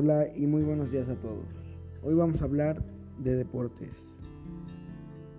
Hola y muy buenos días a todos. Hoy vamos a hablar de deportes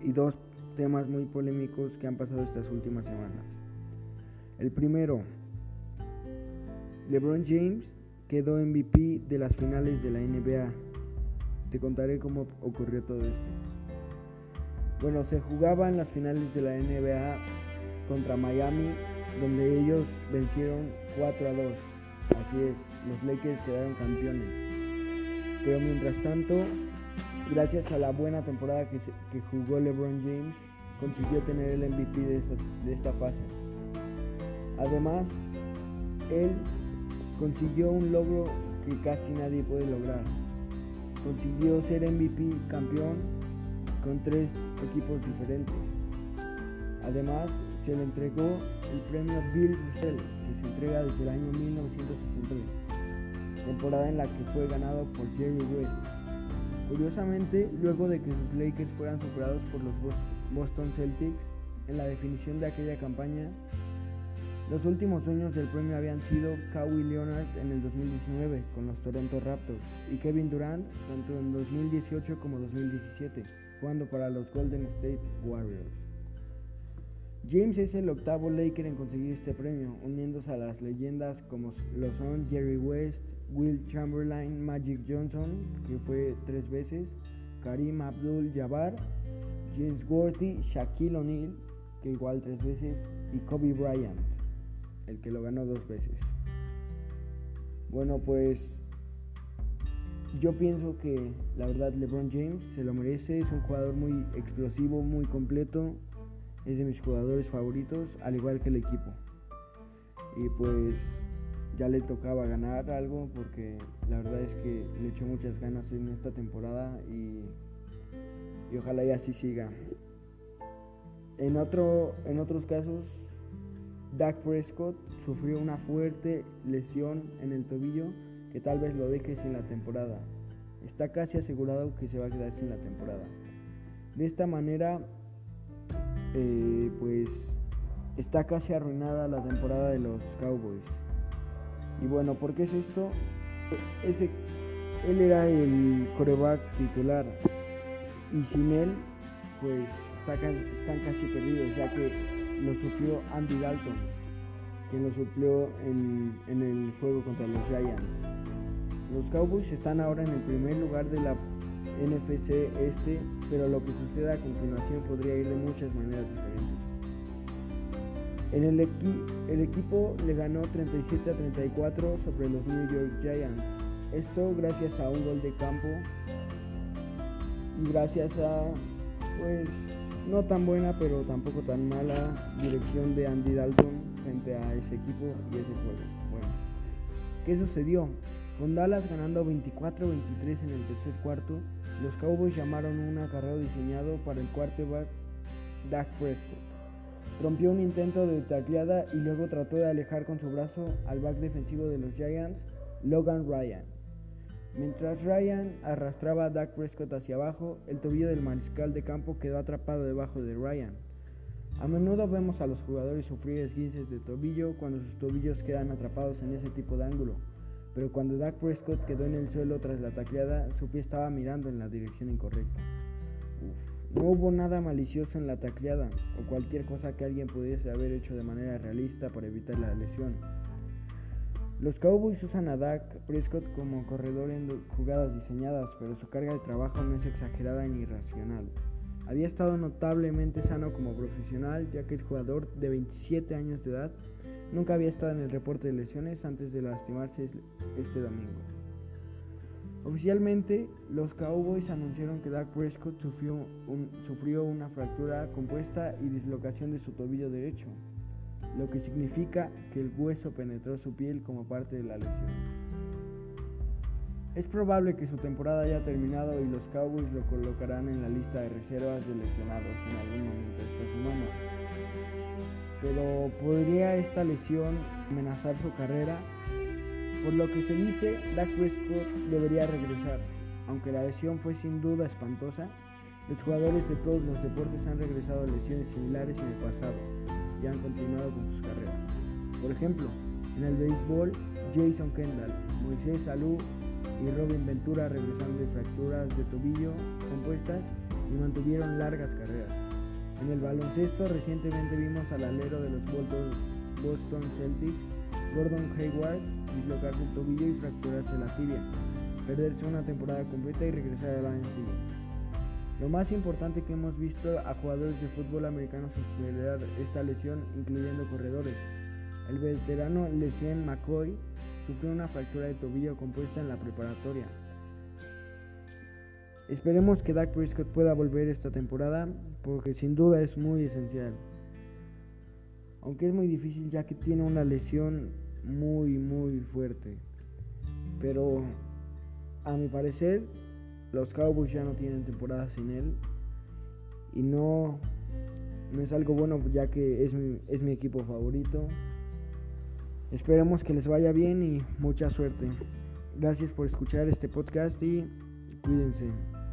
y dos temas muy polémicos que han pasado estas últimas semanas. El primero, LeBron James quedó MVP de las finales de la NBA. Te contaré cómo ocurrió todo esto. Bueno, se jugaban las finales de la NBA contra Miami, donde ellos vencieron 4 a 2. Así es, los Lakers quedaron campeones. Pero mientras tanto, gracias a la buena temporada que, jugó LeBron James, consiguió tener el MVP de esta, de esta fase. Además, él consiguió un logro que casi nadie puede lograr. Consiguió ser MVP campeón con tres equipos diferentes. Además, se le entregó el premio Bill Russell, que se entrega desde el año 1963, temporada en la que fue ganado por Jerry West. Curiosamente, luego de que sus Lakers fueran superados por los Boston Celtics en la definición de aquella campaña, los últimos dueños del premio habían sido Kawhi Leonard en el 2019 con los Toronto Raptors y Kevin Durant tanto en 2018 como 2017, jugando para los Golden State Warriors. James es el octavo Laker en conseguir este premio, uniéndose a las leyendas como lo son Jerry West, Will Chamberlain, Magic Johnson, que fue tres veces, Karim Abdul-Jabbar, James Worthy, Shaquille O'Neal, que igual tres veces, y Kobe Bryant, el que lo ganó dos veces. Bueno, pues yo pienso que la verdad LeBron James se lo merece, es un jugador muy explosivo, muy completo, es de mis jugadores favoritos, al igual que el equipo. Y pues ya le tocaba ganar algo porque la verdad es que le echó muchas ganas en esta temporada y, y ojalá y así siga. En, otro, en otros casos, Dak Prescott sufrió una fuerte lesión en el tobillo que tal vez lo deje sin la temporada. Está casi asegurado que se va a quedar sin la temporada. De esta manera, eh, pues está casi arruinada la temporada de los Cowboys. Y bueno, ¿por qué es esto? Ese, él era el coreback titular y sin él, pues están casi perdidos, ya que lo suplió Andy Dalton, quien lo suplió en, en el juego contra los Giants. Los Cowboys están ahora en el primer lugar de la NFC este, pero lo que suceda a continuación podría ir de muchas maneras diferentes. En el, el equipo le ganó 37 a 34 sobre los New York Giants. Esto gracias a un gol de campo y gracias a, pues, no tan buena pero tampoco tan mala dirección de Andy Dalton frente a ese equipo y ese juego. Bueno, ¿qué sucedió? Con Dallas ganando 24-23 en el tercer cuarto, los Cowboys llamaron un acarreo diseñado para el quarterback Dak Prescott. Rompió un intento de tacleada y luego trató de alejar con su brazo al back defensivo de los Giants, Logan Ryan. Mientras Ryan arrastraba a Dak Prescott hacia abajo, el tobillo del mariscal de campo quedó atrapado debajo de Ryan. A menudo vemos a los jugadores sufrir esguinces de tobillo cuando sus tobillos quedan atrapados en ese tipo de ángulo pero cuando Dak Prescott quedó en el suelo tras la tacleada, su pie estaba mirando en la dirección incorrecta. No hubo nada malicioso en la tacleada o cualquier cosa que alguien pudiese haber hecho de manera realista para evitar la lesión. Los Cowboys usan a Dak Prescott como corredor en jugadas diseñadas, pero su carga de trabajo no es exagerada ni irracional. Había estado notablemente sano como profesional, ya que el jugador de 27 años de edad nunca había estado en el reporte de lesiones antes de lastimarse este domingo. Oficialmente, los Cowboys anunciaron que Dak Prescott sufrió, sufrió una fractura compuesta y dislocación de su tobillo derecho, lo que significa que el hueso penetró su piel como parte de la lesión. Es probable que su temporada haya terminado y los Cowboys lo colocarán en la lista de reservas de lesionados en algún momento. Pero ¿podría esta lesión amenazar su carrera? Por lo que se dice, Dak Prescott debería regresar. Aunque la lesión fue sin duda espantosa, los jugadores de todos los deportes han regresado a lesiones similares en el pasado y han continuado con sus carreras. Por ejemplo, en el béisbol, Jason Kendall, Moisés Alou y Robin Ventura regresando de fracturas de tobillo compuestas y mantuvieron largas carreras. En el baloncesto recientemente vimos al alero de los Boston Celtics, Gordon Hayward, dislocarse el tobillo y fracturarse la tibia, perderse una temporada completa y regresar al año siguiente. Lo más importante que hemos visto a jugadores de fútbol americano superar esta lesión, incluyendo corredores. El veterano Lecien McCoy sufrió una fractura de tobillo compuesta en la preparatoria. Esperemos que Dak Prescott pueda volver esta temporada porque sin duda es muy esencial. Aunque es muy difícil ya que tiene una lesión muy muy fuerte. Pero a mi parecer los Cowboys ya no tienen temporada sin él. Y no, no es algo bueno ya que es mi, es mi equipo favorito. Esperemos que les vaya bien y mucha suerte. Gracias por escuchar este podcast y cuídense.